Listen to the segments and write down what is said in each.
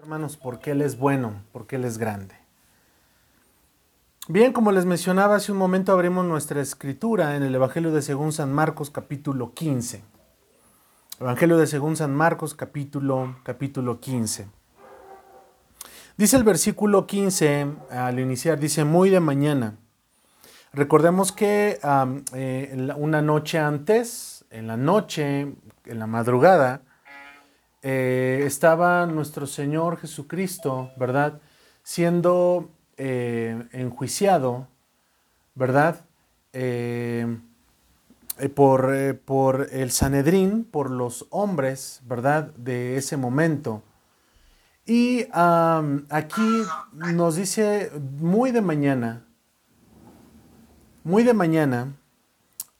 Hermanos, porque Él es bueno, porque Él es grande. Bien, como les mencionaba hace un momento, abrimos nuestra escritura en el Evangelio de según San Marcos capítulo 15. Evangelio de según San Marcos capítulo, capítulo 15. Dice el versículo 15 al iniciar, dice, muy de mañana. Recordemos que eh, una noche antes, en la noche, en la madrugada, eh, estaba nuestro Señor Jesucristo, ¿verdad? Siendo eh, enjuiciado, ¿verdad? Eh, por, por, el Sanedrín, por los hombres, ¿verdad? De ese momento. Y aquí nos dice muy de mañana, muy de mañana,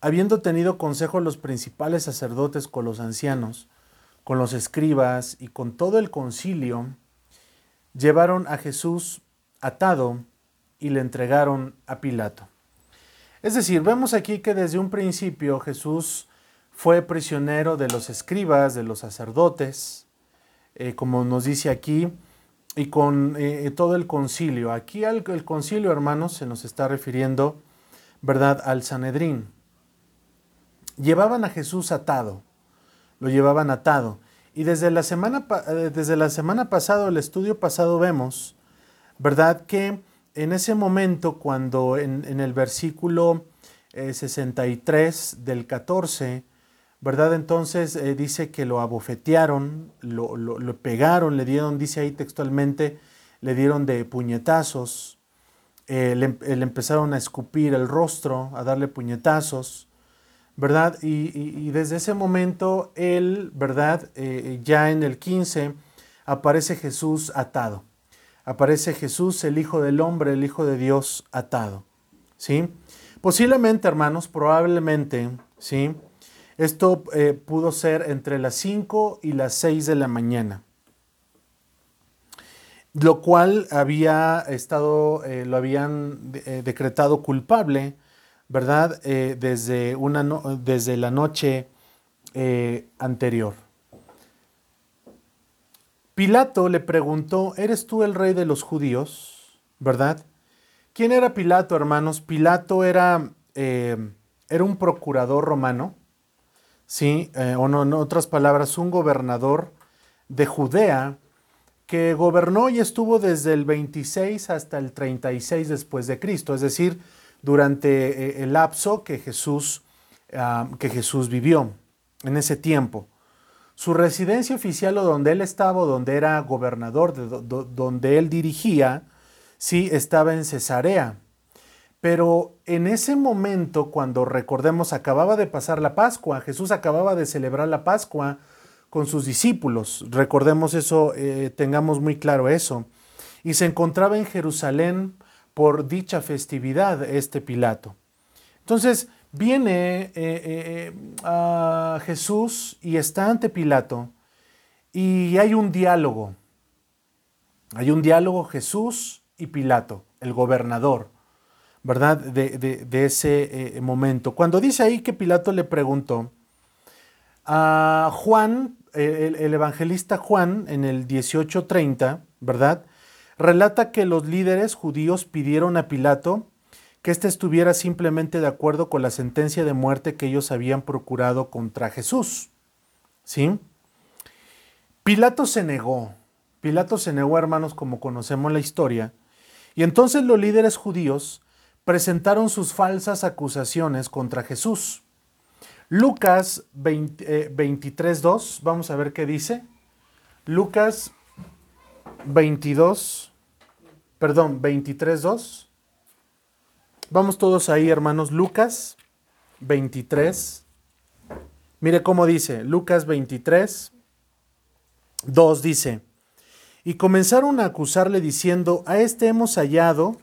habiendo tenido consejo los principales sacerdotes con los ancianos, con los escribas y con todo el concilio, llevaron a Jesús atado y le entregaron a Pilato. Es decir, vemos aquí que desde un principio Jesús fue prisionero de los escribas, de los sacerdotes, eh, como nos dice aquí, y con eh, todo el concilio. Aquí el concilio, hermanos, se nos está refiriendo, ¿verdad?, al Sanedrín. Llevaban a Jesús atado lo llevaban atado. Y desde la semana, eh, desde la semana pasada, el estudio pasado, vemos, ¿verdad? Que en ese momento, cuando en, el versículo 63 eh, del 14, ¿verdad? Entonces eh, dice que lo abofetearon, lo, lo, pegaron, le dieron, dice ahí textualmente, le dieron de puñetazos, le, le, empezaron a escupir el rostro, a darle puñetazos, ¿verdad? Y, desde ese momento él, ¿verdad? Eh, ya en el 15 aparece Jesús atado. Aparece Jesús, el Hijo del Hombre, el Hijo de Dios atado. ¿Sí? Posiblemente, hermanos, probablemente, ¿sí? Esto eh, pudo ser entre las 5 y las 6 de la mañana. Lo cual había estado, eh, lo habían decretado culpable ¿verdad? Eh, desde, una desde la noche eh, anterior. Pilato le preguntó, ¿eres tú el rey de los judíos? ¿Verdad? ¿Quién era Pilato, hermanos? Pilato era, eh, era un procurador romano, ¿sí? o no, en otras palabras, un gobernador de Judea que gobernó y estuvo desde el 26 hasta el 36 después de Cristo, es decir, durante eh, el lapso que Jesús, ah, que Jesús vivió en ese tiempo. Su residencia oficial o donde él estaba, donde era gobernador, donde él dirigía, sí, estaba en Cesarea. Pero en ese momento, cuando recordemos, acababa de pasar la Pascua, Jesús acababa de celebrar la Pascua con sus discípulos. Recordemos eso, eh, tengamos muy claro eso. Y se encontraba en Jerusalén por dicha festividad este Pilato. Entonces viene eh, eh, eh, a Jesús y está ante Pilato y hay un diálogo. Hay un diálogo Jesús y Pilato, el gobernador, ¿verdad? De, ese momento. Cuando dice ahí que Pilato le preguntó a Juan, el, el evangelista Juan, en el 1830, ¿verdad? Relata que los líderes judíos pidieron a Pilato que éste estuviera simplemente de acuerdo con la sentencia de muerte que ellos habían procurado contra Jesús. ¿Sí? Pilato se negó. Pilato se negó, hermanos, como conocemos la historia. Y entonces los líderes judíos presentaron sus falsas acusaciones contra Jesús. Lucas 23.2, eh, vamos a ver qué dice. Lucas 22, perdón, 23.2. Vamos todos ahí, hermanos. Lucas 23. Mire cómo dice, Lucas 23, 2 dice, y comenzaron a acusarle diciendo, a este hemos hallado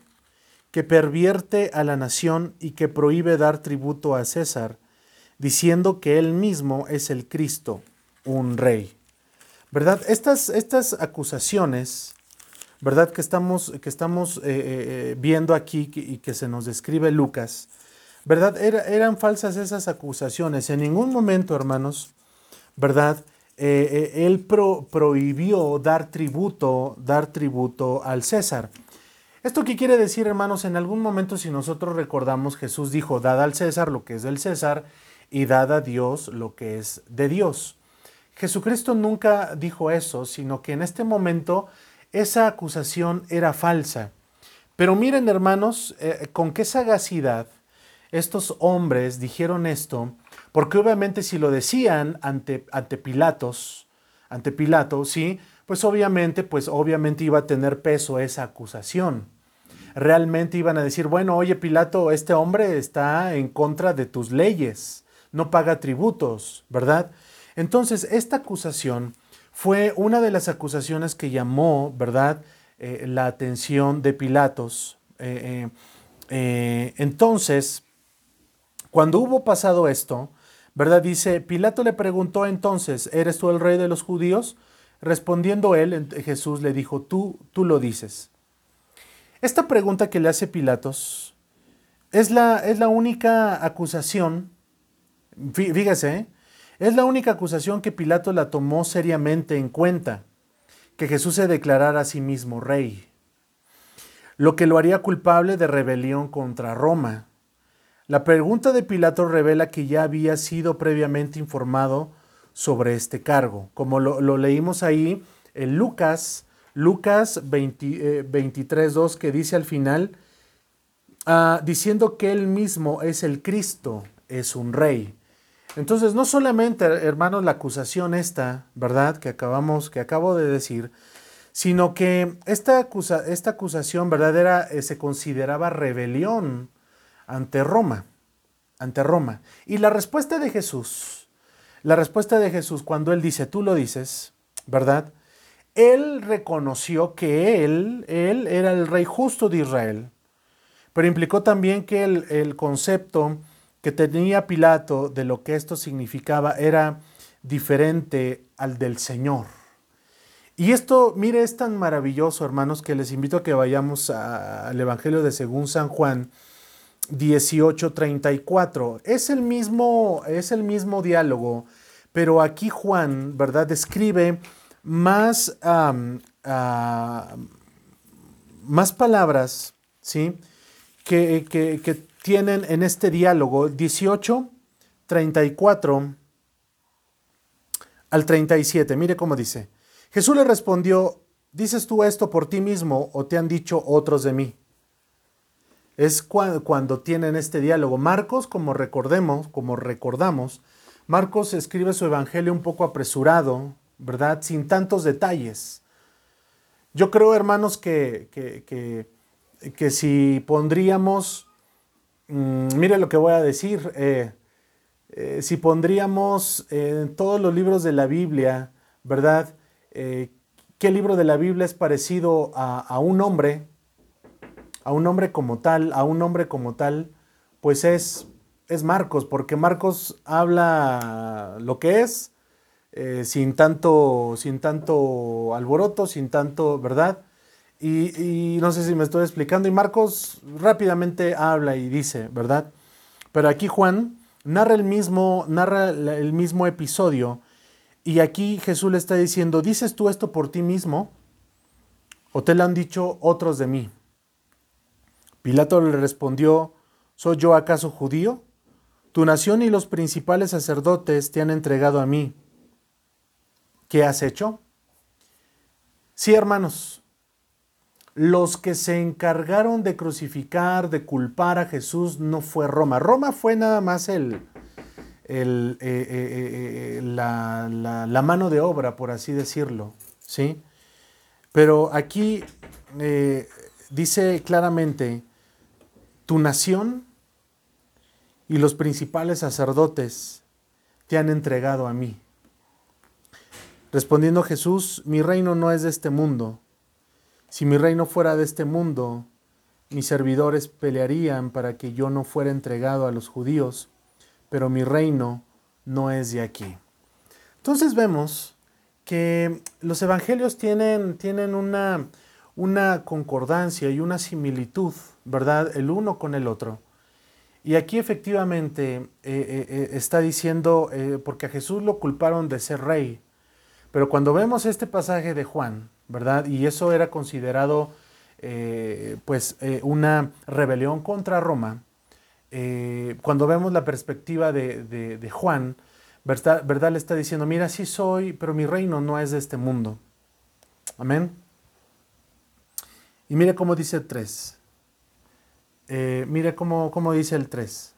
que pervierte a la nación y que prohíbe dar tributo a César, diciendo que él mismo es el Cristo, un rey. ¿Verdad? Estas, estas acusaciones ¿verdad? Que estamos, que estamos eh, eh, eh, viendo aquí y que se nos describe Lucas, ¿verdad? eran falsas esas acusaciones. En ningún momento, hermanos, ¿verdad? él prohibió dar tributo, dar tributo al César. ¿Esto qué quiere decir, hermanos? En algún momento, si nosotros recordamos, Jesús dijo, dad al César lo que es del César y dad a Dios lo que es de Dios. Jesucristo nunca dijo eso, sino que en este momento esa acusación era falsa. Pero miren, hermanos, eh, con qué sagacidad estos hombres dijeron esto, porque obviamente si lo decían ante, ante Pilatos, ante Pilato, sí, pues obviamente, pues obviamente iba a tener peso esa acusación. Realmente iban a decir, bueno, oye Pilato, este hombre está en contra de tus leyes, no paga tributos, ¿verdad? Entonces, esta acusación fue una de las acusaciones que llamó, ¿verdad?, eh, la atención de Pilatos. Eh, eh, entonces, cuando hubo pasado esto, ¿verdad? Dice, Pilato le preguntó entonces, ¿eres tú el rey de los judíos? Respondiendo él, Jesús le dijo, tú, tú lo dices. Esta pregunta que le hace Pilatos es la, es la única acusación, fíjese, es la única acusación que Pilato la tomó seriamente en cuenta, que Jesús se declarara a sí mismo rey, lo que lo haría culpable de rebelión contra Roma. La pregunta de Pilato revela que ya había sido previamente informado sobre este cargo, como lo, leímos ahí en Lucas, Lucas 23.2, eh, que dice al final, ah, diciendo que él mismo es el Cristo, es un rey. Entonces, no solamente, hermanos, la acusación esta, ¿verdad? Que acabamos, que acabo de decir, sino que esta, esta acusación verdadera eh, se consideraba rebelión ante Roma, ante Roma. Y la respuesta de Jesús, la respuesta de Jesús cuando él dice, tú lo dices, ¿verdad? Él reconoció que él, él era el rey justo de Israel, pero implicó también que el, el concepto que tenía Pilato de lo que esto significaba era diferente al del Señor. Y esto, mire, es tan maravilloso, hermanos, que les invito a que vayamos al Evangelio de según San Juan, 18:34. Es el mismo es el mismo diálogo, pero aquí Juan, ¿verdad? Describe más, más palabras, ¿sí? Que, que, tienen en este diálogo 18, 34 al 37. Mire cómo dice. Jesús le respondió, ¿dices tú esto por ti mismo o te han dicho otros de mí? es cuando tienen este diálogo. Marcos, como recordemos, como recordamos, Marcos escribe su evangelio un poco apresurado, ¿verdad? Sin tantos detalles. Yo creo, hermanos, que, que, si pondríamos, mm, mire lo que voy a decir, eh, eh, si pondríamos en todos los libros de la Biblia, ¿verdad? Eh, ¿Qué libro de la Biblia es parecido a, un hombre? a un hombre como tal, a un hombre como tal, pues es, es Marcos, porque Marcos habla lo que es, eh, sin, tanto, sin tanto alboroto, sin tanto, ¿verdad? Y, no sé si me estoy explicando, y Marcos rápidamente habla y dice, ¿verdad? Pero aquí Juan narra el mismo, narra el mismo episodio, y aquí Jesús le está diciendo, ¿dices tú esto por ti mismo? ¿O te lo han dicho otros de mí? Pilato le respondió, ¿Soy yo acaso judío? Tu nación y los principales sacerdotes te han entregado a mí. ¿Qué has hecho? Sí, hermanos, los que se encargaron de crucificar, de culpar a Jesús, no fue Roma. Roma fue nada más el, el, eh, eh, eh, la, la, mano de obra, por así decirlo. ¿sí? Pero aquí dice claramente tu nación y los principales sacerdotes te han entregado a mí. Respondiendo Jesús, mi reino no es de este mundo. Si mi reino fuera de este mundo, mis servidores pelearían para que yo no fuera entregado a los judíos, pero mi reino no es de aquí. Entonces vemos que los evangelios tienen, tienen una, una concordancia y una similitud, ¿verdad? El uno con el otro. Y aquí efectivamente eh, eh, eh, está diciendo, porque a Jesús lo culparon de ser rey, Pero cuando vemos este pasaje de Juan, ¿verdad? Y eso era considerado eh, pues eh, una rebelión contra Roma. Eh, cuando vemos la perspectiva de, Juan, ¿verdad? Le está diciendo, mira, sí soy, pero mi reino no es de este mundo. Amén. Y mire cómo dice el 3. mire cómo, cómo dice el 3.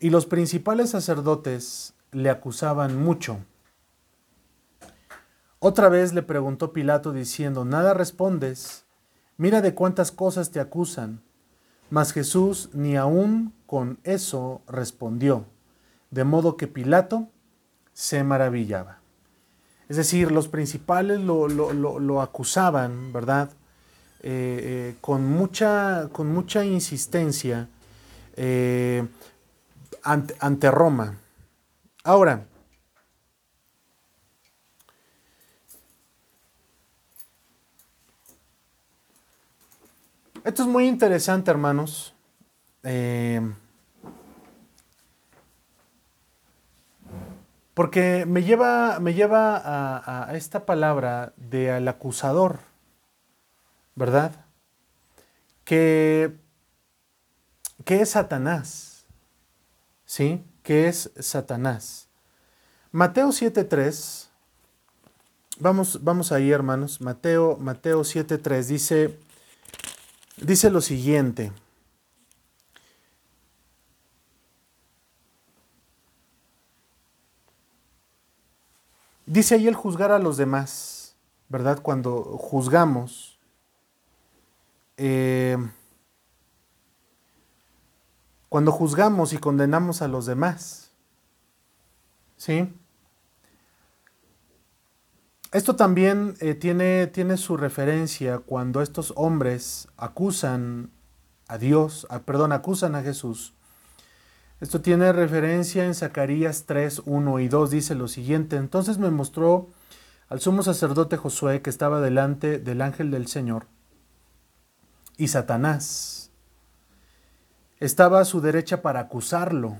Y los principales sacerdotes le acusaban mucho. Otra vez le preguntó Pilato diciendo, Nada respondes, mira de cuántas cosas te acusan. Mas Jesús ni aún con eso respondió, de modo que Pilato se maravillaba. Es decir, los principales lo, acusaban, ¿verdad? Eh, eh, con, mucha, con mucha insistencia eh, ante, ante Roma. Ahora, esto es muy interesante, hermanos. Eh, porque me lleva, me lleva a, esta palabra de al acusador, ¿verdad? Que, que es Satanás, ¿sí? que es Satanás. Mateo 7.3, vamos, vamos ahí hermanos, Mateo, Mateo 7.3 dice, dice lo siguiente. Dice ahí el juzgar a los demás, ¿verdad? Cuando juzgamos, eh, cuando juzgamos y condenamos a los demás. ¿Sí? Esto también eh, tiene, tiene, su referencia cuando estos hombres acusan a Dios, perdón, acusan a Jesús. Esto tiene referencia en Zacarías 3, 1 y 2. Dice lo siguiente, entonces me mostró al sumo sacerdote Josué que estaba delante del ángel del Señor y Satanás estaba a su derecha para acusarlo.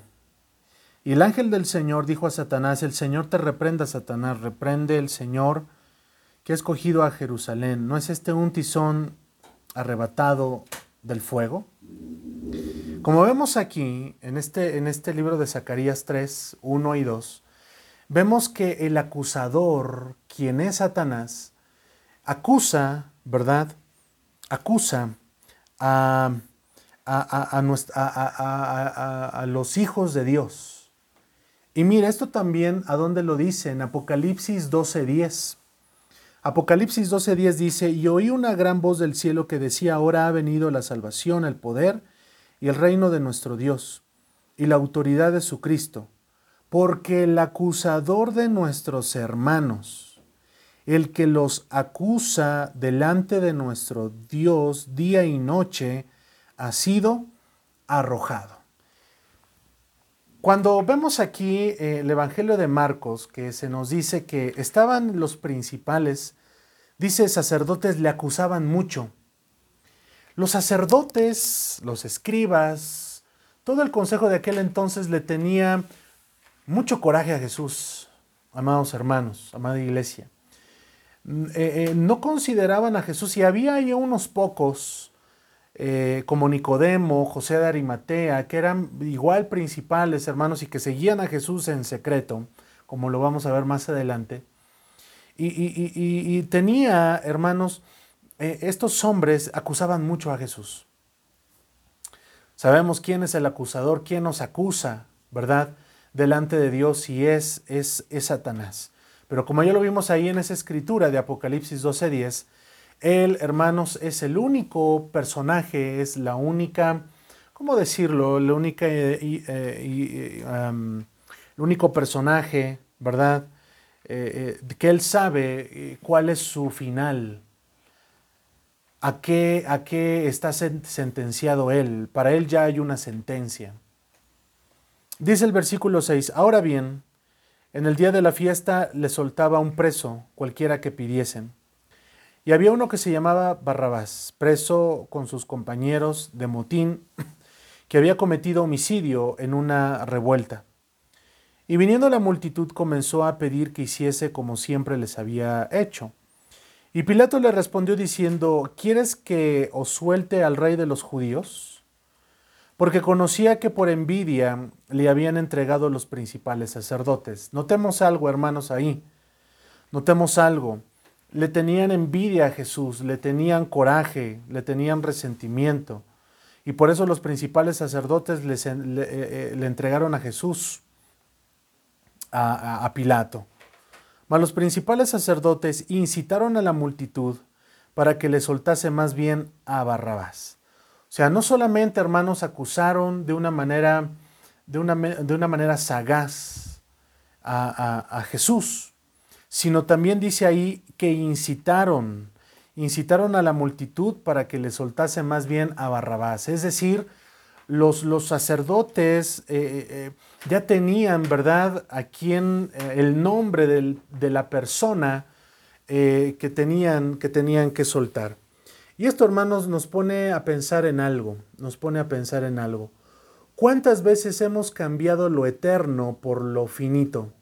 Y el ángel del Señor dijo a Satanás, el Señor te reprenda, Satanás, reprende el Señor que ha escogido a Jerusalén. ¿No es este un tizón arrebatado del fuego? Como vemos aquí, en este, en este libro de Zacarías 3, 1 y 2, vemos que el acusador, quien es Satanás, acusa, ¿verdad? Acusa a a, los hijos de Dios. Y mira, esto también a dónde lo dice, en Apocalipsis 12:10. Apocalipsis 12:10 dice, y oí una gran voz del cielo que decía, ahora ha venido la salvación, el poder y el reino de nuestro Dios, y la autoridad de su Cristo, porque el acusador de nuestros hermanos, el que los acusa delante de nuestro Dios día y noche, ha sido arrojado. Cuando vemos aquí eh, el Evangelio de Marcos, que se nos dice que estaban los principales, dice sacerdotes le acusaban mucho. Los sacerdotes, los escribas, todo el consejo de aquel entonces le tenía mucho coraje a Jesús, amados hermanos, amada iglesia. Mm, eh, eh, no consideraban a Jesús y había ahí unos pocos eh, como Nicodemo, José de Arimatea, que eran igual principales hermanos y que seguían a Jesús en secreto, como lo vamos a ver más adelante. Y, tenía, hermanos, eh, estos hombres acusaban mucho a Jesús. Sabemos quién es el acusador, quién nos acusa, ¿verdad? Delante de Dios y es, es, es Satanás. Pero como ya lo vimos ahí en esa escritura de Apocalipsis 12:10, él, hermanos, es el único personaje, es la única, ¿cómo decirlo? La única, eh, eh, el único personaje, ¿verdad? Eh, que él sabe cuál es su final, a qué, a qué está sentenciado él. Para él ya hay una sentencia. Dice el versículo 6, ahora bien, en el día de la fiesta le soltaba un preso, cualquiera que pidiesen. Y había uno que se llamaba Barrabás, preso con sus compañeros de motín, que había cometido homicidio en una revuelta. Y viniendo la multitud comenzó a pedir que hiciese como siempre les había hecho. Y Pilato le respondió diciendo, ¿quieres que os suelte al rey de los judíos? Porque conocía que por envidia le habían entregado los principales sacerdotes. Notemos algo, hermanos, ahí. Notemos algo. Le tenían envidia a Jesús, le tenían coraje, le tenían resentimiento. Y por eso los principales sacerdotes le, eh, eh, le entregaron a Jesús a, Pilato. Mas los principales sacerdotes incitaron a la multitud para que le soltase más bien a Barrabás. O sea, no solamente, hermanos, acusaron de una manera, de una, de una manera sagaz a, Jesús, sino también dice ahí que incitaron, incitaron a la multitud para que le soltase más bien a Barrabás. Es decir, los, los sacerdotes eh, eh, eh, ya tenían, ¿verdad?, a quién, el nombre de la persona que, tenían, que tenían que soltar. Y esto, hermanos, nos pone a pensar en algo, nos pone a pensar en algo. ¿Cuántas veces hemos cambiado lo eterno por lo finito?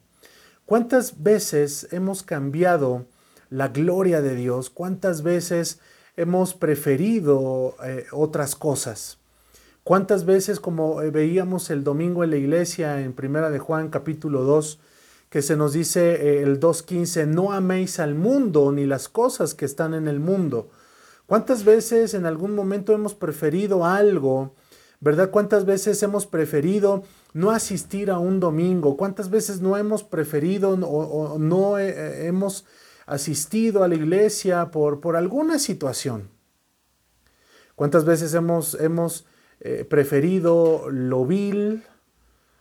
¿Cuántas veces hemos cambiado la gloria de Dios? ¿Cuántas veces hemos preferido otras cosas? ¿Cuántas veces, como eh, veíamos el domingo en la iglesia en Primera de Juan capítulo 2, que se nos dice eh, el 2.15, no améis al mundo ni las cosas que están en el mundo? ¿Cuántas veces en algún momento hemos preferido algo? ¿Verdad? ¿Cuántas veces hemos preferido no asistir a un domingo? ¿Cuántas veces no hemos preferido o, no eh, hemos asistido a la iglesia por, por alguna situación? ¿Cuántas veces hemos, hemos eh, preferido lo vil,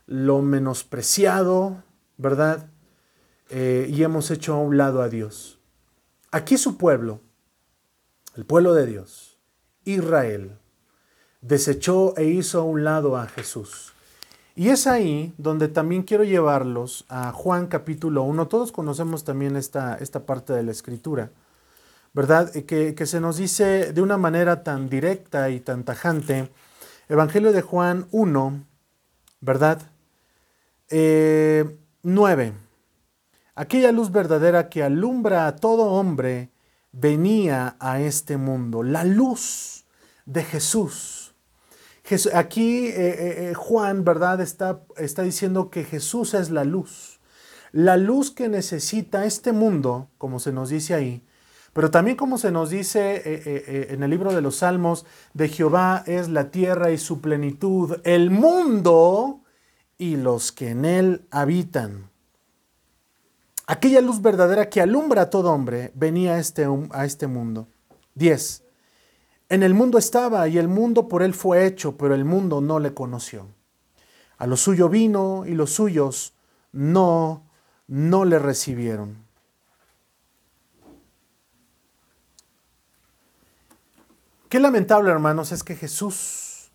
lo menospreciado, ¿verdad? Eh, y hemos hecho a un lado a Dios. Aquí su pueblo, el pueblo de Dios, Israel, desechó e hizo a un lado a Jesús. Y es ahí donde también quiero llevarlos a Juan capítulo 1. Todos conocemos también esta, esta parte de la escritura, ¿verdad? Que, que se nos dice de una manera tan directa y tan tajante Evangelio de Juan 1, ¿verdad? 9. Eh, Aquella luz verdadera que alumbra a todo hombre venía a este mundo, la luz de Jesús. Aquí eh, eh, Juan, ¿verdad? Está, está diciendo que Jesús es la luz. La luz que necesita este mundo, como se nos dice ahí, pero también como se nos dice eh, eh, eh, en el libro de los Salmos, de Jehová es la tierra y su plenitud, el mundo y los que en él habitan. Aquella luz verdadera que alumbra a todo hombre venía a este, a este mundo. 10. En el mundo estaba y el mundo por él fue hecho, pero el mundo no le conoció. A lo suyo vino y los suyos no, no le recibieron. Qué lamentable, hermanos, es que Jesús,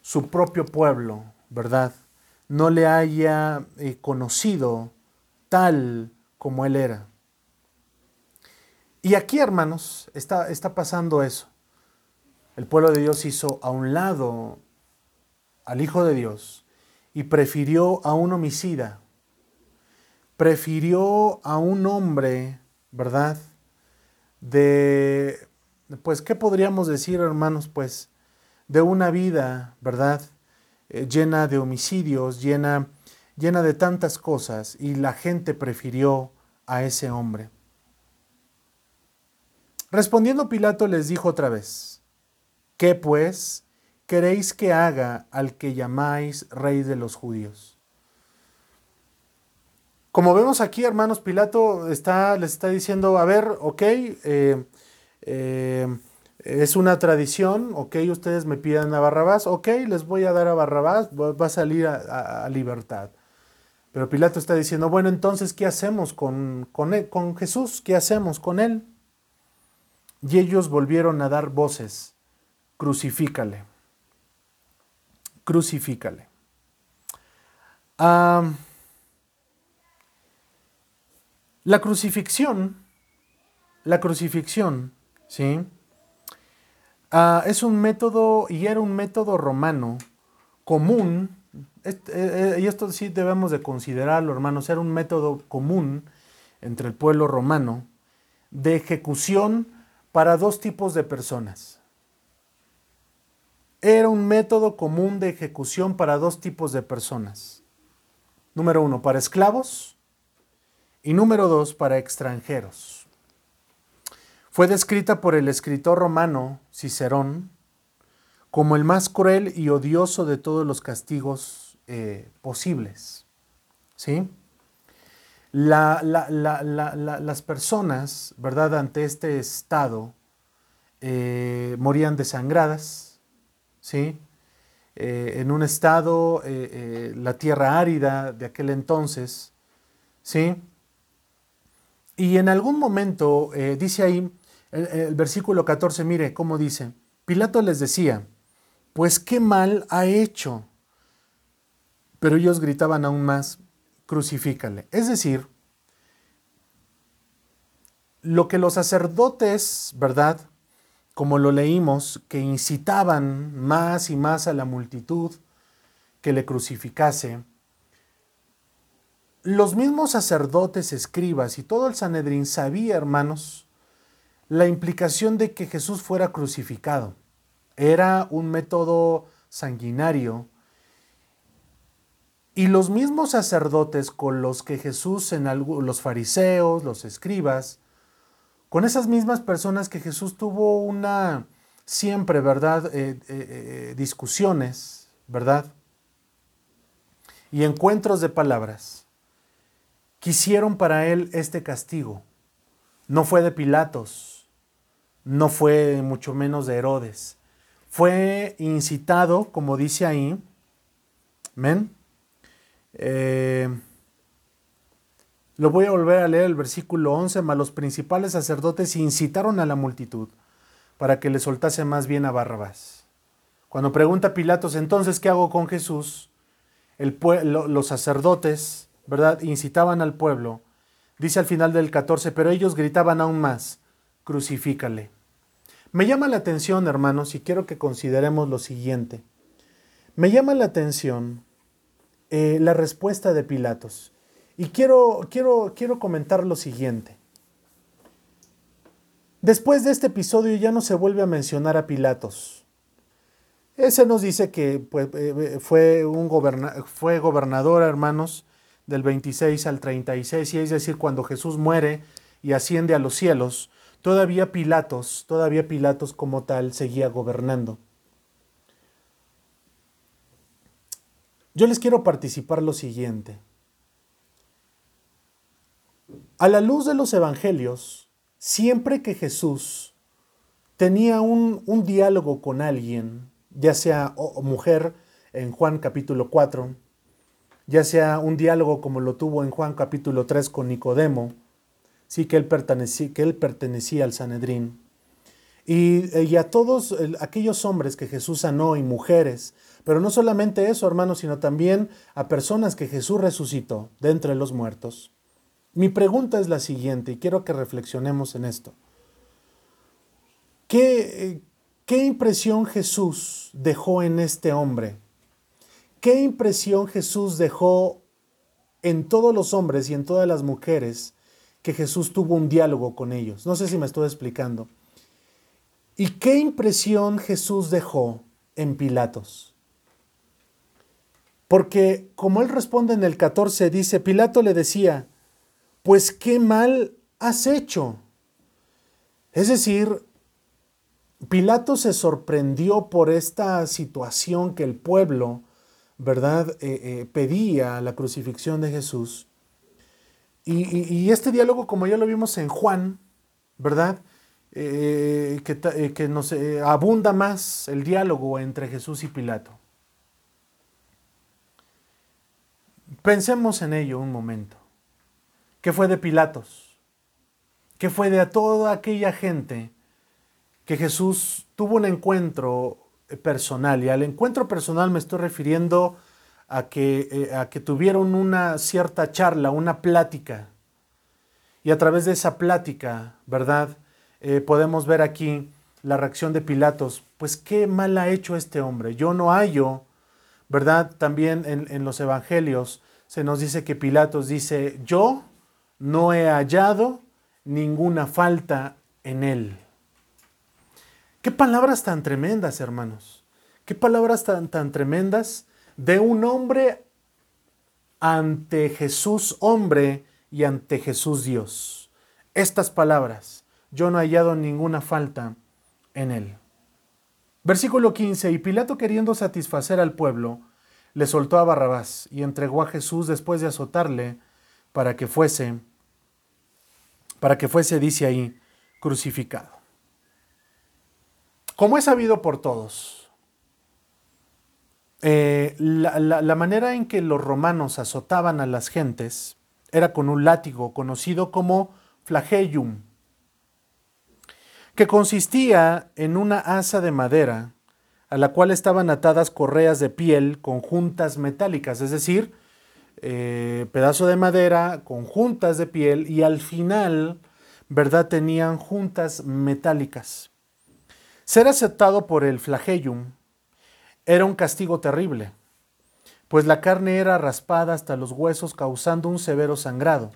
su propio pueblo, ¿verdad? No le haya eh, conocido tal como Él era. Y aquí, hermanos, está, está pasando eso. El pueblo de Dios hizo a un lado al Hijo de Dios y prefirió a un homicida, prefirió a un hombre, ¿verdad? De pues, ¿qué podríamos decir, hermanos? Pues, de una vida, ¿verdad? Eh, llena de homicidios, llena, llena de tantas cosas, y la gente prefirió a ese hombre. Respondiendo Pilato les dijo otra vez, ¿qué pues queréis que haga al que llamáis rey de los judíos? Como vemos aquí, hermanos, Pilato está, les está diciendo, a ver, ok, eh, eh, es una tradición, ok, ustedes me pidan a Barrabás, ok, les voy a dar a Barrabás, va a salir a, libertad. Pero Pilato está diciendo, bueno, entonces, ¿qué hacemos con, con, con Jesús? ¿Qué hacemos con él? Y ellos volvieron a dar voces, crucifícale, crucifícale. la crucifixión, la crucifixión ¿sí? Ah, es un método, y era un método romano común y esto sí debemos de considerarlo, hermanos, era un método común entre el pueblo romano de ejecución para dos tipos de personas. Era un método común de ejecución para dos tipos de personas. Número uno, para esclavos y número dos, para extranjeros. Fue descrita por el escritor romano Cicerón como el más cruel y odioso de todos los castigos eh, posibles. ¿Sí? las personas, ¿verdad?, ante este estado, eh, morían desangradas, ¿sí? Eh, en un estado, la tierra árida de aquel entonces, ¿sí? Y en algún momento, dice ahí, el, el versículo 14, mire cómo dice, Pilato les decía, pues qué mal ha hecho. Pero ellos gritaban aún más, crucifícale. Es decir, lo que los sacerdotes, ¿verdad? Como lo leímos, que incitaban más y más a la multitud que le crucificase, los mismos sacerdotes, escribas y todo el Sanedrín sabía, hermanos, la implicación de que Jesús fuera crucificado. Era un método sanguinario. Y los mismos sacerdotes con los que Jesús, en los fariseos, los escribas, con esas mismas personas que Jesús tuvo una siempre, ¿verdad? Eh, eh, eh, discusiones, ¿verdad? Y encuentros de palabras. Quisieron para él este castigo. No fue de Pilatos, no fue mucho menos de Herodes fue incitado, como dice ahí, amén. Eh, lo voy a volver a leer el versículo 11, mas los principales sacerdotes incitaron a la multitud para que le soltase más bien a Barrabás. Cuando pregunta Pilatos, entonces, ¿qué hago con Jesús? Los sacerdotes, ¿verdad? Incitaban al pueblo. Dice al final del 14, pero ellos gritaban aún más, crucifícale. Me llama la atención, hermanos, y quiero que consideremos lo siguiente. Me llama la atención eh, la respuesta de Pilatos. Y quiero, quiero, quiero comentar lo siguiente. Después de este episodio ya no se vuelve a mencionar a Pilatos. Ese nos dice que pues, eh, eh, fue, un fue gobernador, hermanos, del 26 al 36, y es decir, cuando Jesús muere y asciende a los cielos, Todavía Pilatos, todavía Pilatos como tal seguía gobernando. Yo les quiero participar lo siguiente. A la luz de los evangelios, siempre que Jesús tenía un, diálogo con alguien, ya sea mujer en Juan capítulo 4, ya sea un diálogo como lo tuvo en Juan capítulo 3 con Nicodemo, sí que él pertenecía, al Sanedrín. Y, y, a todos aquellos hombres que Jesús sanó y mujeres, pero no solamente eso, hermanos, sino también a personas que Jesús resucitó de entre los muertos. Mi pregunta es la siguiente y quiero que reflexionemos en esto. ¿Qué, qué impresión Jesús dejó en este hombre? ¿Qué impresión Jesús dejó en todos los hombres y en todas las mujeres que Jesús tuvo un diálogo con ellos. No sé si me estoy explicando. ¿Y qué impresión Jesús dejó en Pilatos? Porque como él responde en el 14, dice, Pilato le decía, pues qué mal has hecho. Es decir, Pilato se sorprendió por esta situación que el pueblo, ¿verdad?, eh, eh, pedía la crucifixión de Jesús. Y, este diálogo, como ya lo vimos en Juan, ¿verdad? Eh, que, eh, que, nos abunda más el diálogo entre Jesús y Pilato. Pensemos en ello un momento. ¿Qué fue de Pilatos? ¿Qué fue de toda aquella gente que Jesús tuvo un encuentro personal? Y al encuentro personal me estoy refiriendo a que, eh, a que tuvieron una cierta charla, una plática. Y a través de esa plática, ¿verdad? Eh, podemos ver aquí la reacción de Pilatos. Pues qué mal ha hecho este hombre. Yo no hallo, ¿verdad? También en, en los evangelios se nos dice que Pilatos dice, yo no he hallado ninguna falta en él. Qué palabras tan tremendas, hermanos. Qué palabras tan, tan tremendas de un hombre ante Jesús hombre y ante Jesús Dios. Estas palabras, yo no he hallado ninguna falta en él. Versículo 15, y Pilato queriendo satisfacer al pueblo, le soltó a Barrabás y entregó a Jesús después de azotarle para que fuese, para que fuese, dice ahí, crucificado. Como es sabido por todos, eh, la, manera en que los romanos azotaban a las gentes era con un látigo conocido como flagellum, que consistía en una asa de madera a la cual estaban atadas correas de piel con juntas metálicas, es decir, eh, pedazo de madera con juntas de piel y al final, ¿verdad? Tenían juntas metálicas. Ser aceptado por el flagellum era un castigo terrible, pues la carne era raspada hasta los huesos causando un severo sangrado.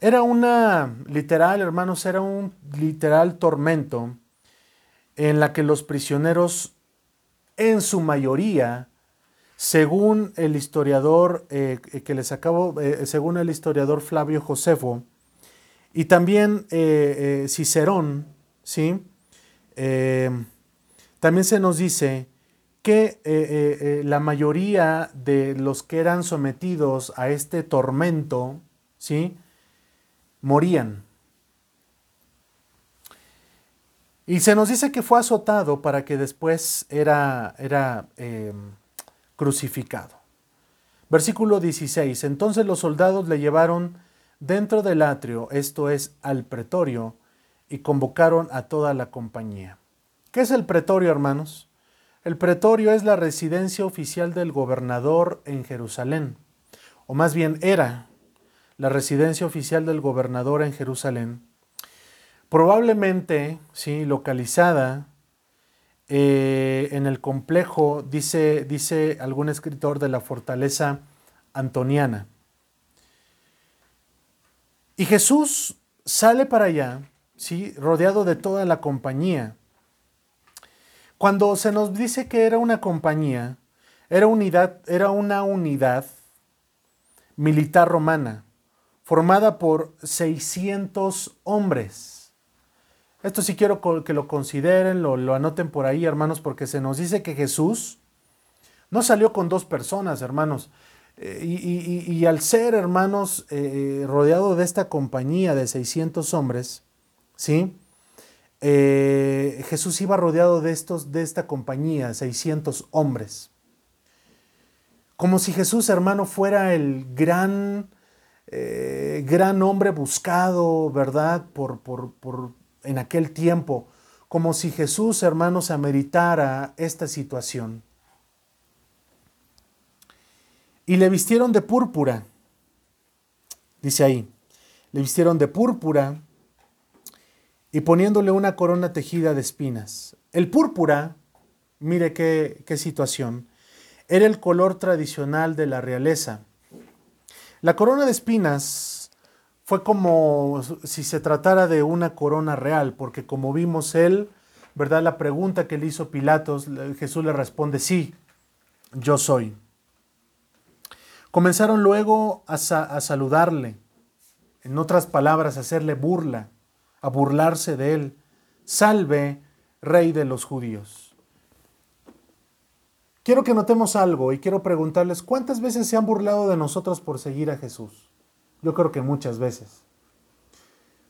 Era una, literal, hermanos, era un literal tormento en la que los prisioneros, en su mayoría, según el historiador eh, que les acabo, eh, según el historiador Flavio Josefo, y también eh, Cicerón, ¿sí? Eh, también se nos dice que eh, eh, la mayoría de los que eran sometidos a este tormento, ¿sí? Morían. Y se nos dice que fue azotado para que después era, era crucificado. Versículo 16. Entonces los soldados le llevaron dentro del atrio, esto es al pretorio, y convocaron a toda la compañía. ¿Qué es el pretorio, hermanos? El pretorio es la residencia oficial del gobernador en Jerusalén, o más bien era la residencia oficial del gobernador en Jerusalén, probablemente, sí, localizada eh, en el complejo, dice, dice algún escritor de la fortaleza antoniana. Y Jesús sale para allá ¿sí? rodeado de toda la compañía. Cuando se nos dice que era una compañía, era, unidad, era una unidad militar romana, formada por 600 hombres. Esto sí quiero que lo consideren, lo, lo anoten por ahí, hermanos, porque se nos dice que Jesús no salió con dos personas, hermanos. Eh, y, al ser, hermanos, eh, rodeado de esta compañía de 600 hombres, ¿sí? Eh, Jesús iba rodeado de, estos, de esta compañía, 600 hombres. Como si Jesús, hermano, fuera el gran, eh, gran hombre buscado, ¿verdad? Por, en aquel tiempo. Como si Jesús, hermano, se ameritara esta situación. Y le vistieron de púrpura. Dice ahí, le vistieron de púrpura y poniéndole una corona tejida de espinas. El púrpura, mire qué, qué situación, era el color tradicional de la realeza. La corona de espinas fue como si se tratara de una corona real, porque como vimos él, ¿verdad? La pregunta que le hizo Pilatos, Jesús le responde, sí, yo soy. Comenzaron luego a, a saludarle, en otras palabras, a hacerle burla a burlarse de él. Salve, rey de los judíos. Quiero que notemos algo y quiero preguntarles, ¿cuántas veces se han burlado de nosotros por seguir a Jesús? Yo creo que muchas veces.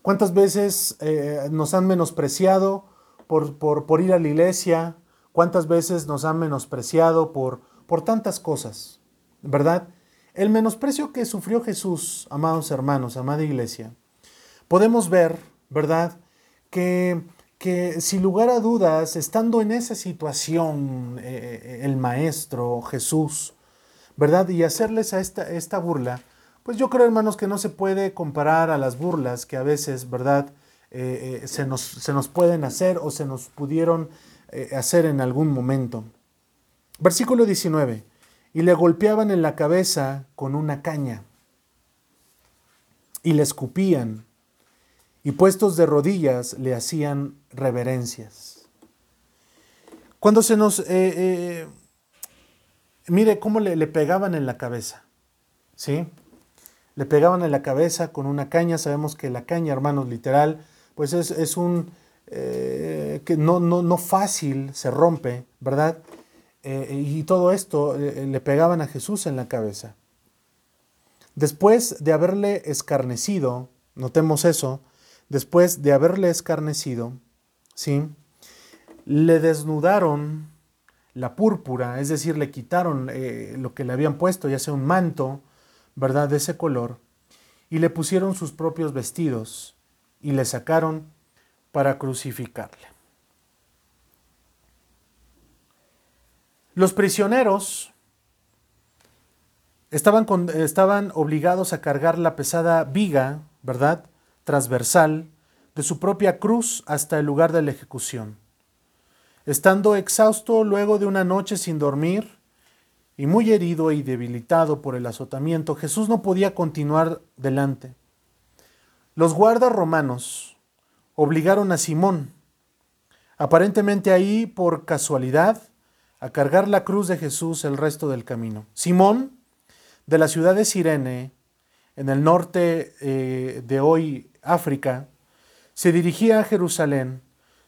¿Cuántas veces eh, nos han menospreciado por, por, ir a la iglesia? ¿Cuántas veces nos han menospreciado por, por tantas cosas? ¿Verdad? El menosprecio que sufrió Jesús, amados hermanos, amada iglesia, podemos ver ¿verdad? Que, que sin lugar a dudas, estando en esa situación, eh, eh, el Maestro Jesús, ¿verdad? Y hacerles a esta, esta burla, pues yo creo, hermanos, que no se puede comparar a las burlas que a veces, ¿verdad? Eh, se, nos, se, nos, pueden hacer o se nos pudieron hacer en algún momento. Versículo 19. Y le golpeaban en la cabeza con una caña. Y le escupían. Y puestos de rodillas le hacían reverencias. Cuando se nos... Eh, eh, mire cómo le, le, pegaban en la cabeza. ¿Sí? Le pegaban en la cabeza con una caña. Sabemos que la caña, hermanos, literal, pues es, es un... Eh, que no, no, no fácil se rompe, ¿verdad? Eh, y todo esto eh, le pegaban a Jesús en la cabeza. Después de haberle escarnecido, notemos eso, después de haberle escarnecido, ¿sí? le desnudaron la púrpura, es decir, le quitaron lo que le habían puesto, ya sea un manto, ¿verdad?, de ese color, y le pusieron sus propios vestidos y le sacaron para crucificarle. Los prisioneros estaban, estaban obligados a cargar la pesada viga, ¿verdad?, transversal de su propia cruz hasta el lugar de la ejecución. Estando exhausto luego de una noche sin dormir y muy herido y debilitado por el azotamiento, Jesús no podía continuar delante. Los guardas romanos obligaron a Simón, aparentemente ahí por casualidad, a cargar la cruz de Jesús el resto del camino. Simón, de la ciudad de Sirene, en el norte eh, de hoy África, se dirigía a Jerusalén.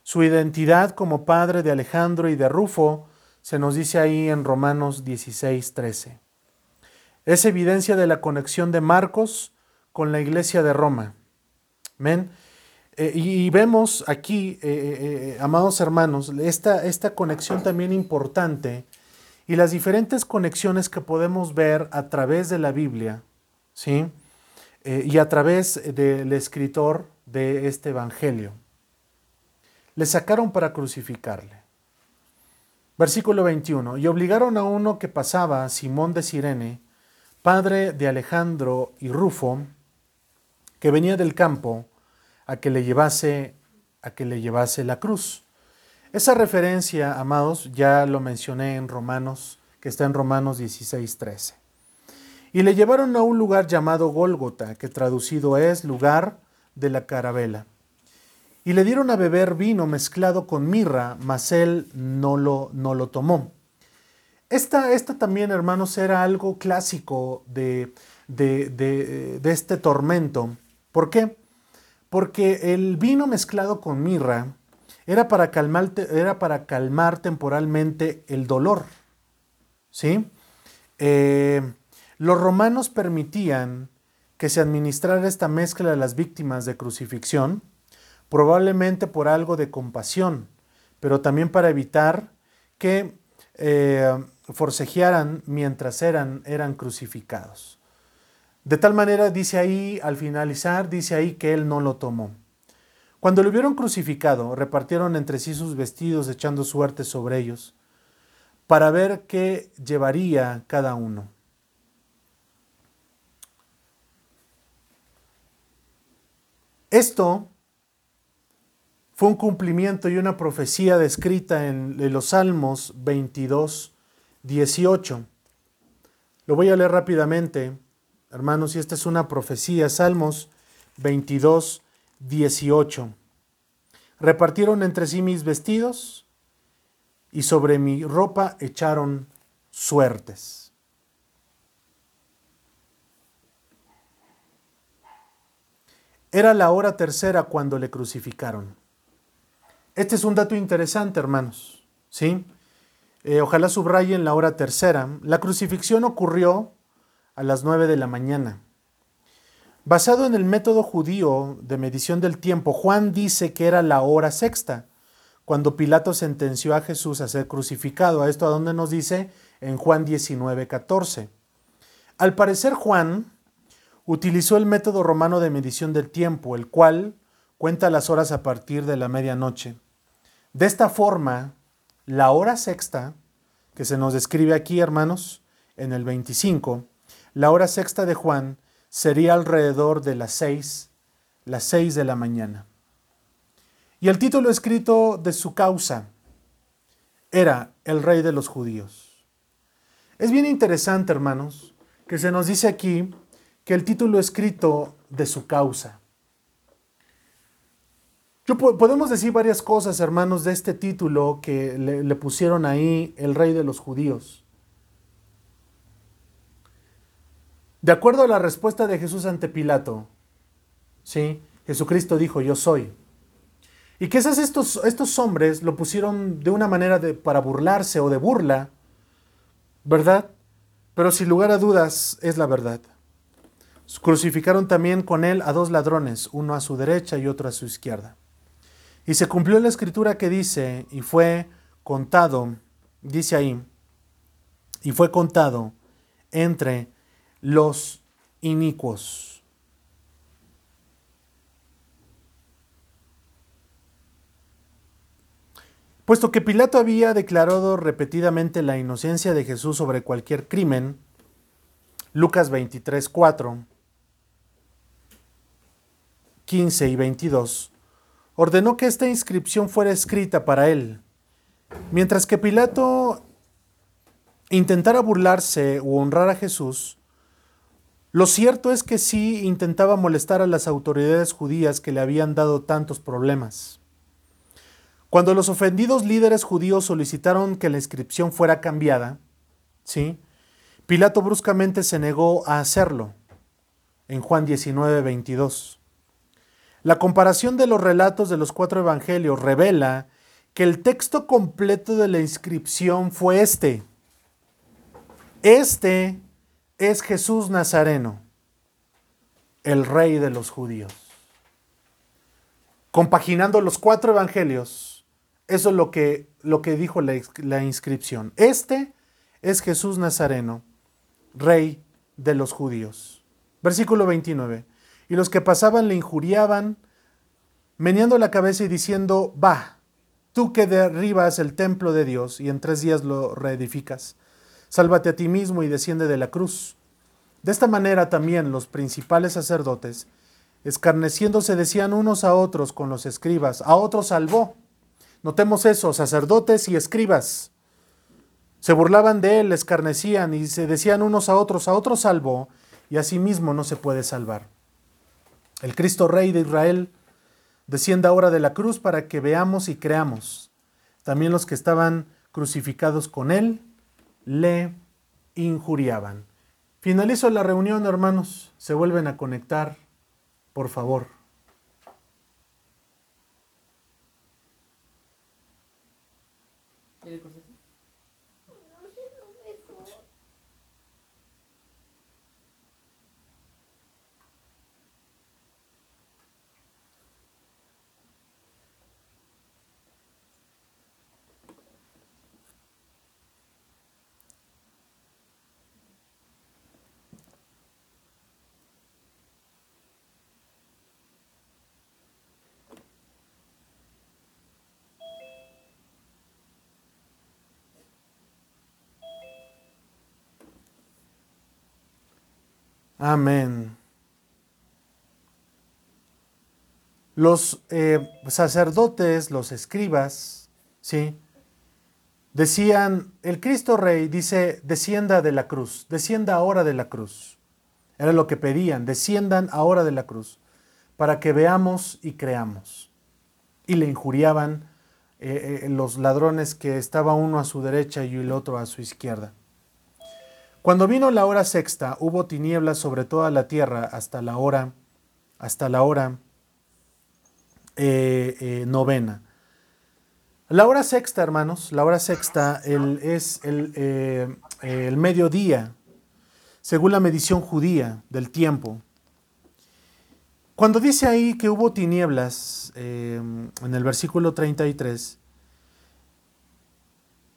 Su identidad como padre de Alejandro y de Rufo se nos dice ahí en Romanos 16, 13. Es evidencia de la conexión de Marcos con la iglesia de Roma. Eh, y vemos aquí, eh, eh, amados hermanos, esta, esta conexión también importante y las diferentes conexiones que podemos ver a través de la Biblia, ¿sí? y a través del escritor de este Evangelio. Le sacaron para crucificarle. Versículo 21. Y obligaron a uno que pasaba, Simón de Sirene, padre de Alejandro y Rufo, que venía del campo, a que le llevase, a que le llevase la cruz. Esa referencia, amados, ya lo mencioné en Romanos, que está en Romanos 16, 13. Y le llevaron a un lugar llamado Gólgota, que traducido es lugar de la carabela. Y le dieron a beber vino mezclado con mirra, mas él no lo, no lo tomó. Esta, esta, también, hermanos, era algo clásico de, de, de, de este tormento. ¿Por qué? porque el vino mezclado con mirra era para calmar, era para calmar temporalmente el dolor. ¿sí? Eh, los romanos permitían que se administrara esta mezcla a las víctimas de crucifixión, probablemente por algo de compasión, pero también para evitar que eh, forcejearan mientras eran, eran crucificados. De tal manera, dice ahí, al finalizar, dice ahí que él no lo tomó. Cuando lo hubieron crucificado, repartieron entre sí sus vestidos echando suerte sobre ellos, para ver qué llevaría cada uno. Esto fue un cumplimiento y una profecía descrita en, los Salmos 22, 18. Lo voy a leer rápidamente. Hermanos, y esta es una profecía, Salmos 22, 18. Repartieron entre sí mis vestidos y sobre mi ropa echaron suertes. Era la hora tercera cuando le crucificaron. Este es un dato interesante, hermanos. ¿sí? Eh, ojalá subrayen la hora tercera. La crucifixión ocurrió a las 9 de la mañana. Basado en el método judío de medición del tiempo, Juan dice que era la hora sexta, cuando Pilato sentenció a Jesús a ser crucificado. ¿A esto a dónde nos dice? En Juan 19, 14. Al parecer Juan utilizó el método romano de medición del tiempo, el cual cuenta las horas a partir de la medianoche. De esta forma, la hora sexta, que se nos describe aquí, hermanos, en el 25, la hora sexta de Juan sería alrededor de las seis, las seis de la mañana. Y el título escrito de su causa era El Rey de los Judíos. Es bien interesante, hermanos, que se nos dice aquí que el título escrito de su causa. Podemos decir varias cosas, hermanos, de este título que le, le pusieron ahí el rey de los judíos. De acuerdo a la respuesta de Jesús ante Pilato, ¿sí? Jesucristo dijo, yo soy. Y quizás estos, estos hombres lo pusieron de una manera de, para burlarse o de burla, ¿verdad? Pero sin lugar a dudas es la verdad. Crucificaron también con él a dos ladrones, uno a su derecha y otro a su izquierda. Y se cumplió la escritura que dice, y fue contado, dice ahí, y fue contado entre los inicuos. Puesto que Pilato había declarado repetidamente la inocencia de Jesús sobre cualquier crimen, Lucas 23, 4, 15 y 22, ordenó que esta inscripción fuera escrita para él. Mientras que Pilato intentara burlarse o honrar a Jesús, lo cierto es que sí intentaba molestar a las autoridades judías que le habían dado tantos problemas. Cuando los ofendidos líderes judíos solicitaron que la inscripción fuera cambiada, ¿sí? Pilato bruscamente se negó a hacerlo en Juan 19, 22. La comparación de los relatos de los cuatro evangelios revela que el texto completo de la inscripción fue este. Este es Jesús Nazareno, el rey de los judíos. Compaginando los cuatro evangelios, eso es lo que, lo que dijo la, la inscripción. Este es Jesús Nazareno, rey de los judíos. Versículo 29. Y los que pasaban le injuriaban, meneando la cabeza y diciendo, va, tú que derribas el templo de Dios y en tres días lo reedificas Sálvate a ti mismo y desciende de la cruz. De esta manera también los principales sacerdotes, escarneciéndose, decían unos a otros con los escribas, a otros salvó. Notemos eso, sacerdotes y escribas. Se burlaban de él, escarnecían y se decían unos a otros, a otros salvó, y a sí mismo no se puede salvar. El Cristo Rey de Israel descienda ahora de la cruz para que veamos y creamos. También los que estaban crucificados con él le injuriaban. Finalizo la reunión, hermanos. Se vuelven a conectar, por favor. Amén. Los eh, sacerdotes, los escribas, ¿sí? Decían, el Cristo Rey dice, descienda de la cruz, descienda ahora de la cruz. Era lo que pedían, desciendan ahora de la cruz, para que veamos y creamos. Y le injuriaban eh, eh, los ladrones que estaba uno a su derecha y el otro a su izquierda. Cuando vino la hora sexta, hubo tinieblas sobre toda la tierra hasta la hora, hasta la hora eh, eh, novena. La hora sexta, hermanos, la hora sexta es el, eh, el mediodía, según la medición judía del tiempo. Cuando dice ahí que hubo tinieblas, en el versículo 33,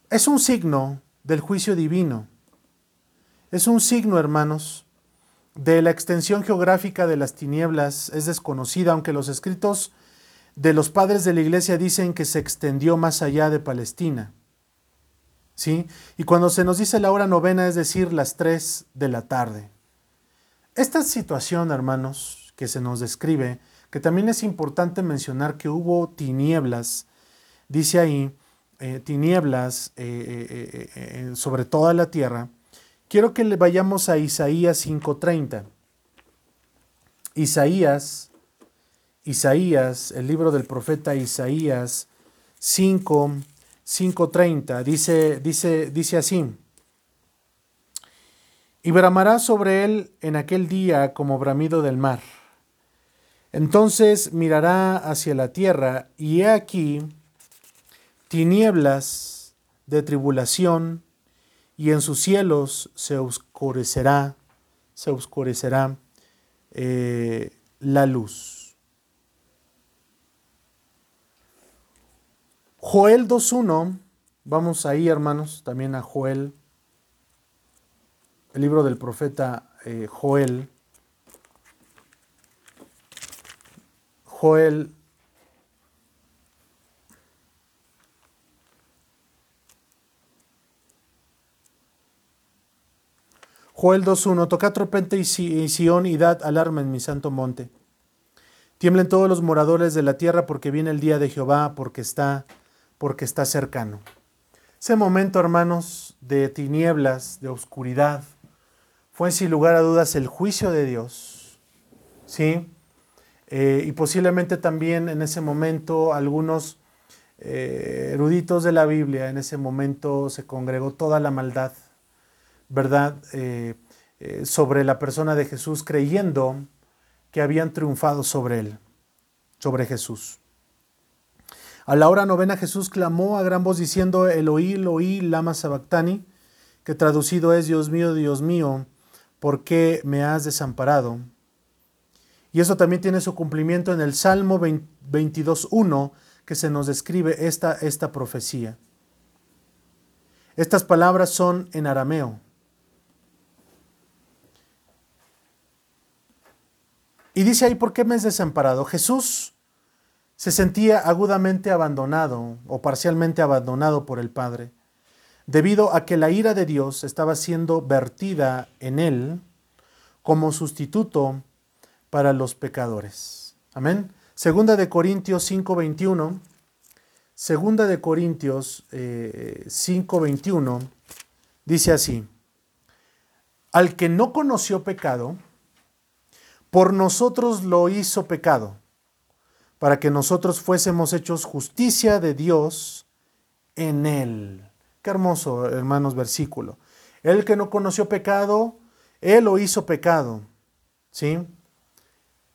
es un signo del juicio divino. Es un signo, hermanos, de la extensión geográfica de las tinieblas. Es desconocida, aunque los escritos de los padres de la iglesia dicen que se extendió más allá de Palestina. ¿Sí? Y cuando se nos dice la hora novena, es decir, las tres de la tarde. Esta situación, hermanos, que se nos describe, que también es importante mencionar que hubo tinieblas, dice ahí, eh, tinieblas eh, eh, sobre toda la tierra, Quiero que le vayamos a Isaías 5:30. Isaías, Isaías, el libro del profeta Isaías 5, 5:30, dice, dice, dice así. Y bramará sobre él en aquel día como bramido del mar. Entonces mirará hacia la tierra y he aquí tinieblas de tribulación y en sus cielos se oscurecerá, se oscurecerá eh, la luz. Joel 2.1, vamos ahí hermanos, también a Joel, el libro del profeta eh, Joel. Joel Joel 2.1, toca trompeta y Sión y dad alarma en mi santo monte. Tiemblen todos los moradores de la tierra porque viene el día de Jehová, porque está, porque está cercano. Ese momento, hermanos, de tinieblas, de oscuridad, fue sin lugar a dudas el juicio de Dios. ¿Sí? Eh, y posiblemente también en ese momento algunos eh, eruditos de la Biblia, en ese momento se congregó toda la maldad ¿verdad?, eh, eh, sobre la persona de Jesús, creyendo que habían triunfado sobre él, sobre Jesús. A la hora novena Jesús clamó a gran voz diciendo, Eloí, Eloí, lama sabactani, que traducido es, Dios mío, Dios mío, ¿por qué me has desamparado? Y eso también tiene su cumplimiento en el Salmo 22.1, que se nos describe esta, esta profecía. Estas palabras son en arameo. Y dice ahí, ¿por qué me has desamparado? Jesús se sentía agudamente abandonado o parcialmente abandonado por el Padre, debido a que la ira de Dios estaba siendo vertida en él como sustituto para los pecadores. Amén. Segunda de Corintios 5:21. Segunda de Corintios 5:21 eh, dice así: Al que no conoció pecado, por nosotros lo hizo pecado, para que nosotros fuésemos hechos justicia de Dios en él. Qué hermoso, hermanos, versículo. El que no conoció pecado, él lo hizo pecado, ¿sí?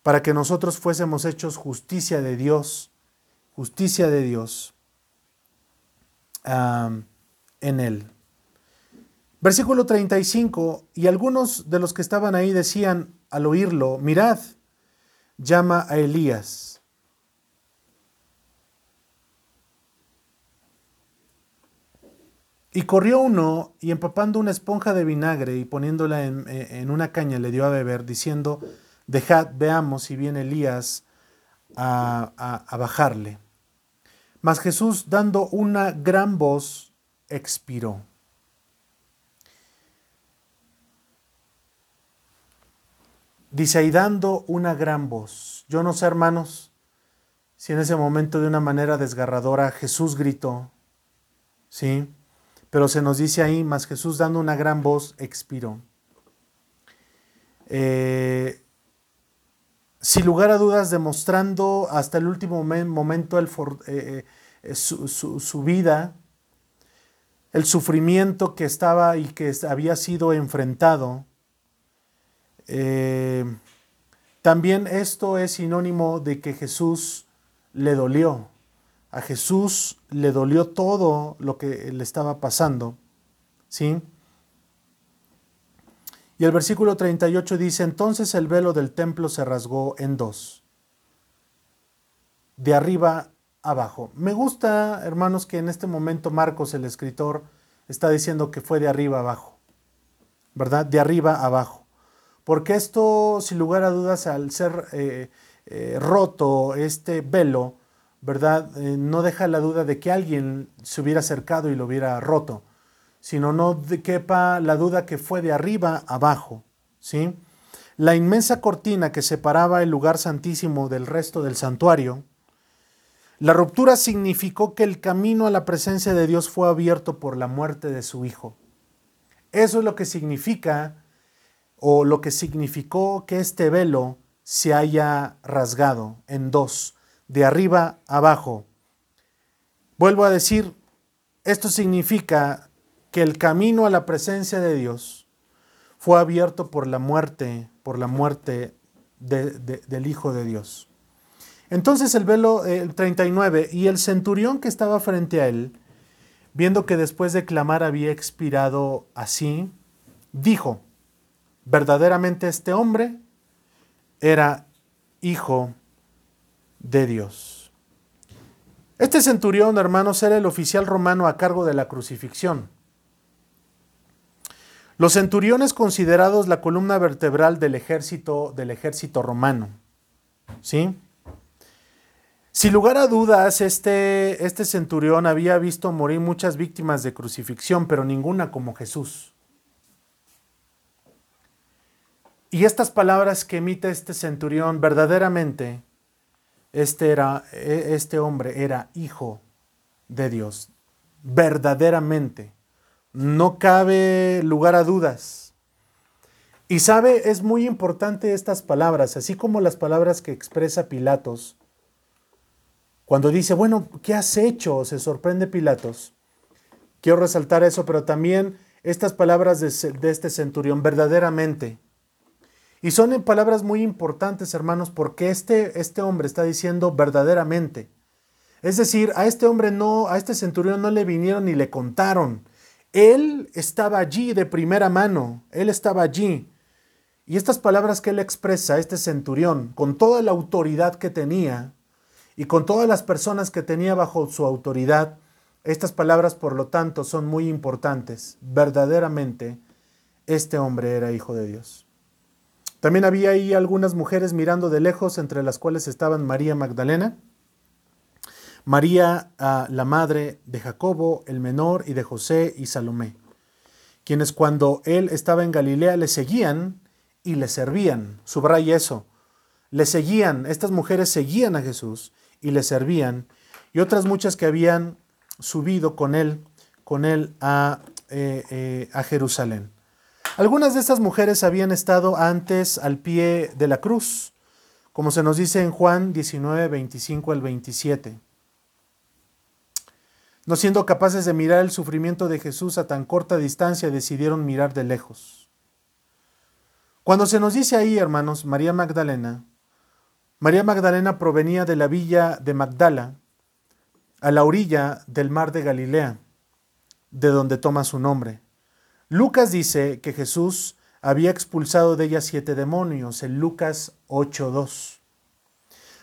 Para que nosotros fuésemos hechos justicia de Dios, justicia de Dios en él. Versículo 35, y algunos de los que estaban ahí decían, al oírlo, mirad, llama a Elías. Y corrió uno y empapando una esponja de vinagre y poniéndola en, una caña le dio a beber, diciendo, dejad, veamos si viene Elías a, a bajarle. Mas Jesús, dando una gran voz, expiró. Dice ahí dando una gran voz. Yo no sé, hermanos, si en ese momento de una manera desgarradora Jesús gritó, ¿sí? Pero se nos dice ahí, más Jesús dando una gran voz expiró. Eh, sin lugar a dudas, demostrando hasta el último momento el eh, eh, su vida, el sufrimiento que estaba y que había sido enfrentado eh, también esto es sinónimo de que Jesús le dolió. A Jesús le dolió todo lo que le estaba pasando. ¿Sí? Y el versículo 38 dice, entonces el velo del templo se rasgó en dos, de arriba abajo. Me gusta, hermanos, que en este momento Marcos, el escritor, está diciendo que fue de arriba abajo, ¿verdad? De arriba abajo porque esto, sin lugar a dudas, al ser eh, eh, roto este velo, ¿verdad? Eh, no deja la duda de que alguien se hubiera acercado y lo hubiera roto, sino no quepa la duda que fue de arriba abajo, ¿sí? La inmensa cortina que separaba el lugar santísimo del resto del santuario, la ruptura significó que el camino a la presencia de Dios fue abierto por la muerte de su Hijo. Eso es lo que significa o lo que significó que este velo se haya rasgado en dos, de arriba abajo. Vuelvo a decir, esto significa que el camino a la presencia de Dios fue abierto por la muerte, por la muerte del Hijo de Dios. Entonces el velo el 39 y el centurión que estaba frente a él, viendo que después de clamar había expirado así, dijo, verdaderamente este hombre era hijo de Dios. Este centurión, hermanos, era el oficial romano a cargo de la crucifixión. Los centuriones considerados la columna vertebral del ejército, del ejército romano. ¿Sí? Sin lugar a dudas, este, este centurión había visto morir muchas víctimas de crucifixión, pero ninguna como Jesús. Y estas palabras que emite este centurión, verdaderamente, este, era, e, este hombre era hijo de Dios. Verdaderamente. No cabe lugar a dudas. Y sabe, es muy importante estas palabras, así como las palabras que expresa Pilatos. Cuando dice, bueno, ¿qué has hecho? Se sorprende Pilatos. Quiero resaltar eso, pero también estas palabras de, de este centurión, verdaderamente. Y son palabras muy importantes, hermanos, porque este, este hombre está diciendo verdaderamente. Es decir, a este hombre no, a este centurión no le vinieron ni le contaron. Él estaba allí de primera mano, él estaba allí. Y estas palabras que él expresa, este centurión, con toda la autoridad que tenía y con todas las personas que tenía bajo su autoridad, estas palabras, por lo tanto, son muy importantes. Verdaderamente, este hombre era hijo de Dios. También había ahí algunas mujeres mirando de lejos, entre las cuales estaban María Magdalena, María, ah, la madre de Jacobo, el menor, y de José y Salomé, quienes cuando él estaba en Galilea le seguían y le servían. Subraya eso. Le seguían, estas mujeres seguían a Jesús y le servían, y otras muchas que habían subido con él, con él a, eh, eh, a Jerusalén. Algunas de estas mujeres habían estado antes al pie de la cruz, como se nos dice en Juan 19, 25 al 27. No siendo capaces de mirar el sufrimiento de Jesús a tan corta distancia, decidieron mirar de lejos. Cuando se nos dice ahí, hermanos, María Magdalena, María Magdalena provenía de la villa de Magdala, a la orilla del mar de Galilea, de donde toma su nombre. Lucas dice que Jesús había expulsado de ella siete demonios en Lucas 8.2.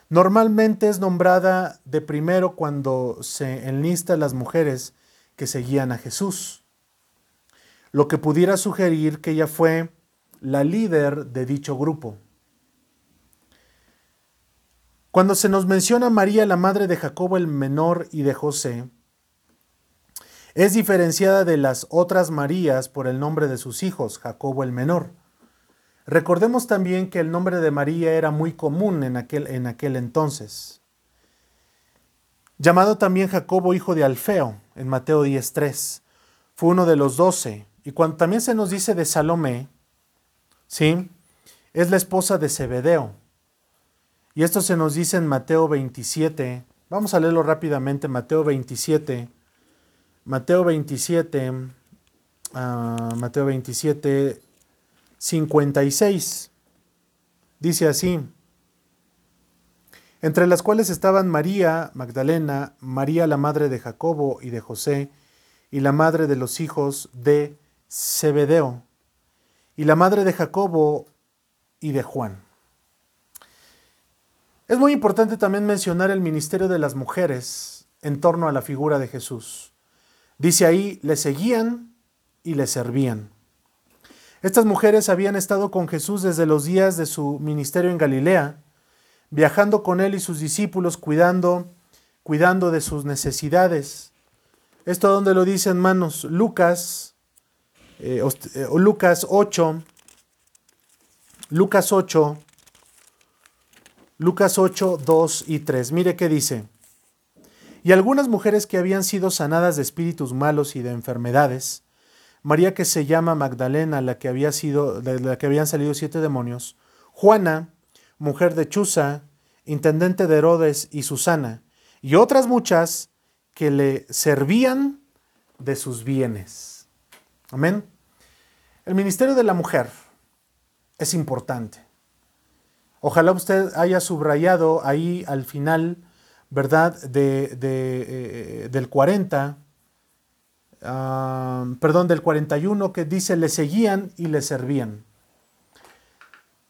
Normalmente es nombrada de primero cuando se enlista las mujeres que seguían a Jesús, lo que pudiera sugerir que ella fue la líder de dicho grupo. Cuando se nos menciona María, la madre de Jacobo el menor y de José, es diferenciada de las otras Marías por el nombre de sus hijos, Jacobo el menor. Recordemos también que el nombre de María era muy común en aquel, en aquel entonces. Llamado también Jacobo hijo de Alfeo, en Mateo 10.3. Fue uno de los doce. Y cuando también se nos dice de Salomé, ¿sí? Es la esposa de Zebedeo. Y esto se nos dice en Mateo 27. Vamos a leerlo rápidamente, Mateo 27, Mateo 27, ah, Mateo 27, 56. Dice así, entre las cuales estaban María Magdalena, María la madre de Jacobo y de José, y la madre de los hijos de Zebedeo, y la madre de Jacobo y de Juan. Es muy importante también mencionar el ministerio de las mujeres en torno a la figura de Jesús. Dice ahí, le seguían y le servían. Estas mujeres habían estado con Jesús desde los días de su ministerio en Galilea, viajando con él y sus discípulos, cuidando, cuidando de sus necesidades. Esto donde lo dice, hermanos, Lucas, eh, eh, Lucas 8, Lucas 8, Lucas 8, 2 y 3. Mire qué dice y algunas mujeres que habían sido sanadas de espíritus malos y de enfermedades, María que se llama Magdalena, la que había sido, de la que habían salido siete demonios, Juana, mujer de Chuza, intendente de Herodes y Susana, y otras muchas que le servían de sus bienes. Amén. El ministerio de la mujer es importante. Ojalá usted haya subrayado ahí al final, ¿verdad? De, eh, del 40, ah, perdón, del 41, que dice, le seguían y le servían.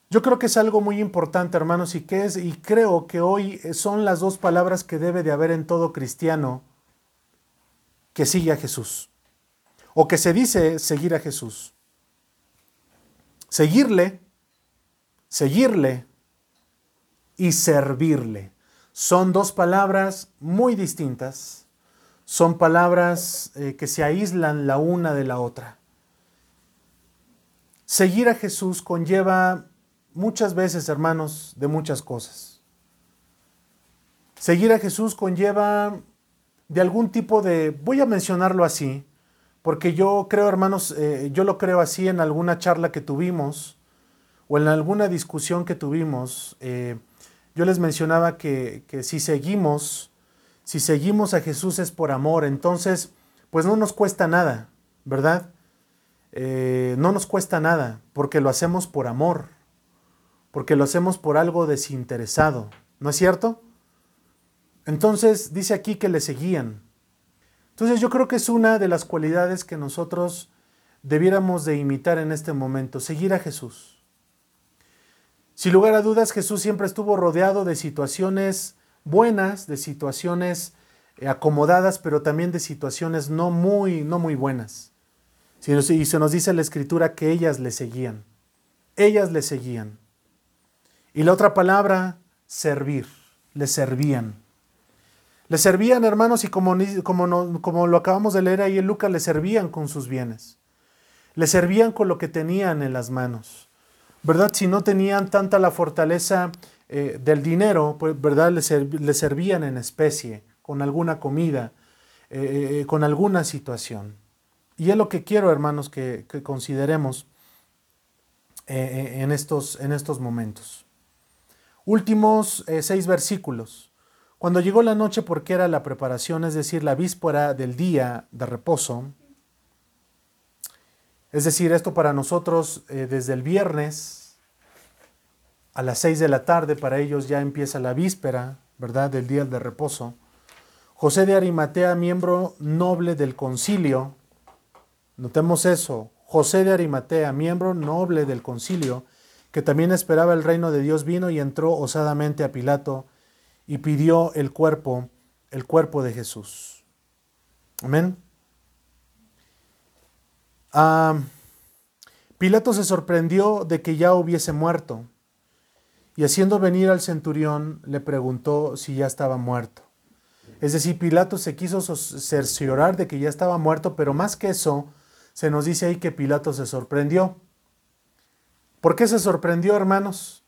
Yo creo que es algo muy importante, hermanos, y que es, y creo que hoy son las dos palabras que debe de haber en todo cristiano que sigue a Jesús, o que se dice seguir a Jesús. Seguirle, seguirle y servirle. Son dos palabras muy distintas, son palabras eh, que se aíslan la una de la otra. Seguir a Jesús conlleva muchas veces, hermanos, de muchas cosas. Seguir a Jesús conlleva de algún tipo de, voy a mencionarlo así, porque yo creo, hermanos, eh, yo lo creo así en alguna charla que tuvimos o en alguna discusión que tuvimos. Eh, yo les mencionaba que, que, si seguimos, si seguimos a Jesús es por amor, entonces, pues no nos cuesta nada, ¿verdad? Eh, no nos cuesta nada, porque lo hacemos por amor porque lo hacemos por algo desinteresado, ¿no es cierto? Entonces dice aquí que le seguían. Entonces yo creo que es una de las cualidades que nosotros debiéramos de imitar en este momento, seguir a Jesús. Sin lugar a dudas, Jesús siempre estuvo rodeado de situaciones buenas, de situaciones eh, acomodadas, pero también de situaciones no muy, no muy buenas. Y se nos dice en la escritura que ellas le seguían. Ellas le seguían. Y la otra palabra, servir. Le servían. Le servían, hermanos, y como, como, como lo acabamos de leer ahí en Lucas, le servían con sus bienes. Le servían con lo que tenían en las manos. ¿Verdad? Si no tenían tanta la fortaleza eh, del dinero, pues, ¿verdad? Le, servían en especie, con alguna comida, eh, eh, con alguna situación. Y es lo que quiero, hermanos, que, que consideremos en, estos, en estos momentos. Últimos seis versículos. Cuando llegó la noche porque era la preparación, es decir, la víspera del día de reposo, es decir, esto para nosotros eh, desde el viernes a las seis de la tarde, para ellos ya empieza la víspera, ¿verdad?, del día de reposo. José de Arimatea, miembro noble del concilio, notemos eso, José de Arimatea, miembro noble del concilio, que también esperaba el reino de Dios, vino y entró osadamente a Pilato y pidió el cuerpo, el cuerpo de Jesús. Amén. Pilato se sorprendió de que ya hubiese muerto y haciendo venir al centurión le preguntó si ya estaba muerto. Es decir, Pilato se quiso cerciorar de que ya estaba muerto, pero más que eso, se nos dice ahí que Pilato se sorprendió. ¿Por qué se sorprendió, hermanos?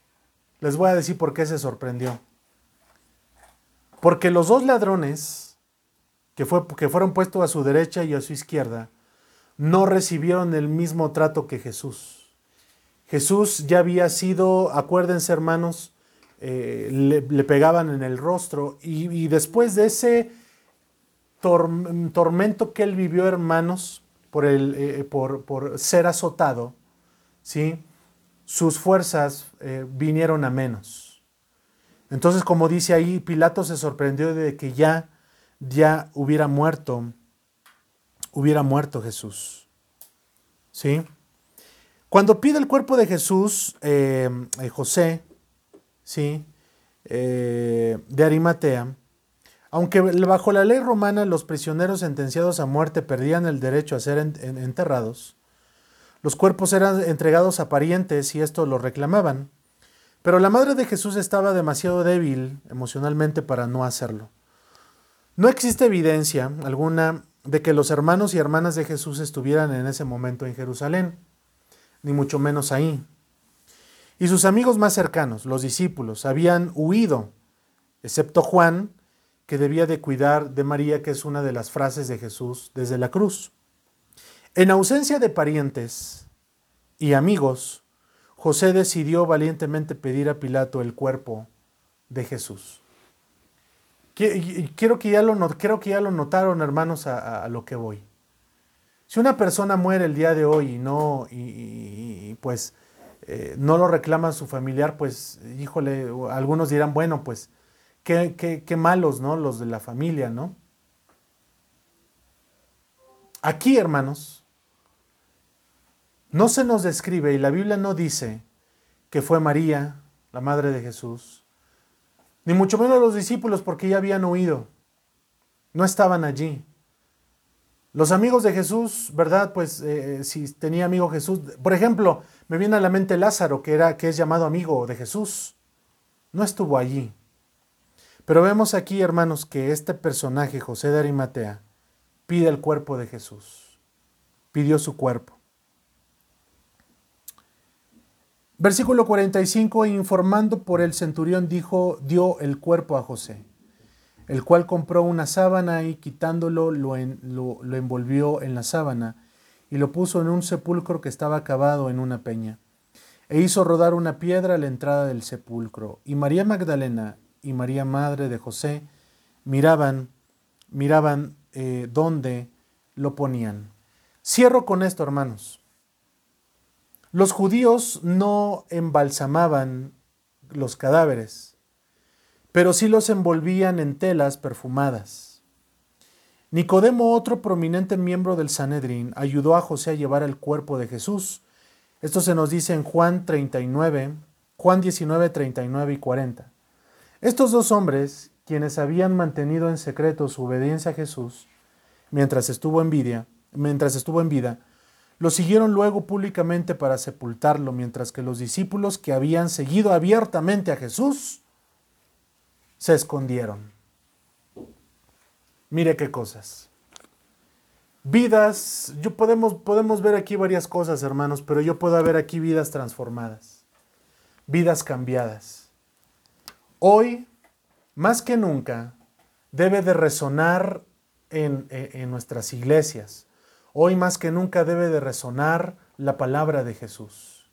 Les voy a decir por qué se sorprendió. Porque los dos ladrones que fueron puestos a su derecha y a su izquierda no recibieron el mismo trato que Jesús. Jesús ya había sido, acuérdense hermanos, eh, le, pegaban en el rostro y, después de ese tormento que él vivió, hermanos, por, el, eh, por, por ser azotado, ¿sí? sus fuerzas eh, vinieron a menos. Entonces, como dice ahí, Pilato se sorprendió de que ya, ya hubiera muerto, hubiera muerto Jesús. ¿Sí? Cuando pide el cuerpo de Jesús, eh, eh, José, ¿sí? de Arimatea, aunque bajo la ley romana los prisioneros sentenciados a muerte perdían el derecho a ser enterrados, los cuerpos eran entregados a parientes y esto lo reclamaban. Pero la madre de Jesús estaba demasiado débil emocionalmente para no hacerlo. No existe evidencia alguna de que los hermanos y hermanas de Jesús estuvieran en ese momento en Jerusalén, ni mucho menos ahí. Y sus amigos más cercanos, los discípulos, habían huido, excepto Juan, que debía de cuidar de María, que es una de las frases de Jesús desde la cruz. En ausencia de parientes y amigos, José decidió valientemente pedir a Pilato el cuerpo de Jesús. Quiero que ya lo, creo que ya lo notaron, hermanos, a, lo que voy. Si una persona muere el día de hoy y no, y, pues eh, no lo reclama su familiar, pues híjole, algunos dirán, bueno, pues qué, qué malos, ¿no? Los de la familia, ¿no? Aquí, hermanos, no se nos describe y la Biblia no dice que fue María, la madre de Jesús, ni mucho menos los discípulos porque ya habían huido, no estaban allí. Los amigos de Jesús, ¿verdad? Pues eh, si tenía amigo Jesús, por ejemplo, me viene a la mente Lázaro, que, era, que es llamado amigo de Jesús, no estuvo allí. Pero vemos aquí, hermanos, que este personaje, José de Arimatea, pide el cuerpo de Jesús, pidió su cuerpo. Versículo 45, informando por el centurión, dijo, dio el cuerpo a José, el cual compró una sábana y quitándolo lo, lo, envolvió en la sábana y lo puso en un sepulcro que estaba cavado en una peña. E hizo rodar una piedra a la entrada del sepulcro. Y María Magdalena y María Madre de José miraban, miraban eh, dónde lo ponían. Cierro con esto, hermanos. Los judíos no embalsamaban los cadáveres, pero sí los envolvían en telas perfumadas. Nicodemo, otro prominente miembro del Sanedrín, ayudó a José a llevar el cuerpo de Jesús. Esto se nos dice en Juan 39, Juan 19, 39 y 40. Estos dos hombres, quienes habían mantenido en secreto su obediencia a Jesús mientras estuvo en vida, mientras estuvo en vida, lo siguieron luego públicamente para sepultarlo, mientras que los discípulos que habían seguido abiertamente a Jesús se escondieron. Mire qué cosas. Vidas, yo podemos, podemos ver aquí varias cosas, hermanos, pero yo puedo ver aquí vidas transformadas, vidas cambiadas. Hoy, más que nunca, debe de resonar en, en nuestras iglesias Hoy más que nunca debe de resonar la palabra de Jesús.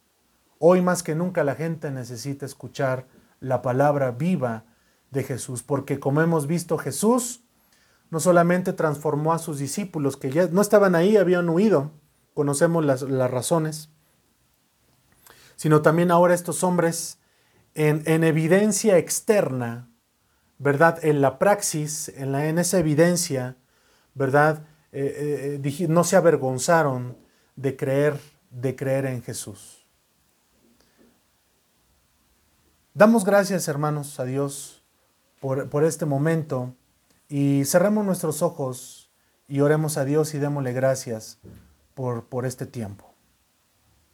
Hoy más que nunca la gente necesita escuchar la palabra viva de Jesús, porque como hemos visto Jesús no solamente transformó a sus discípulos, que ya no estaban ahí, habían huido, conocemos las, razones, sino también ahora estos hombres en, en, evidencia externa, ¿verdad? En la praxis, en, en esa evidencia, ¿verdad? Eh, eh, no se avergonzaron de creer, de creer en Jesús. Damos gracias, hermanos, a Dios por, este momento y cerremos nuestros ojos y oremos a Dios y démosle gracias por, por este tiempo.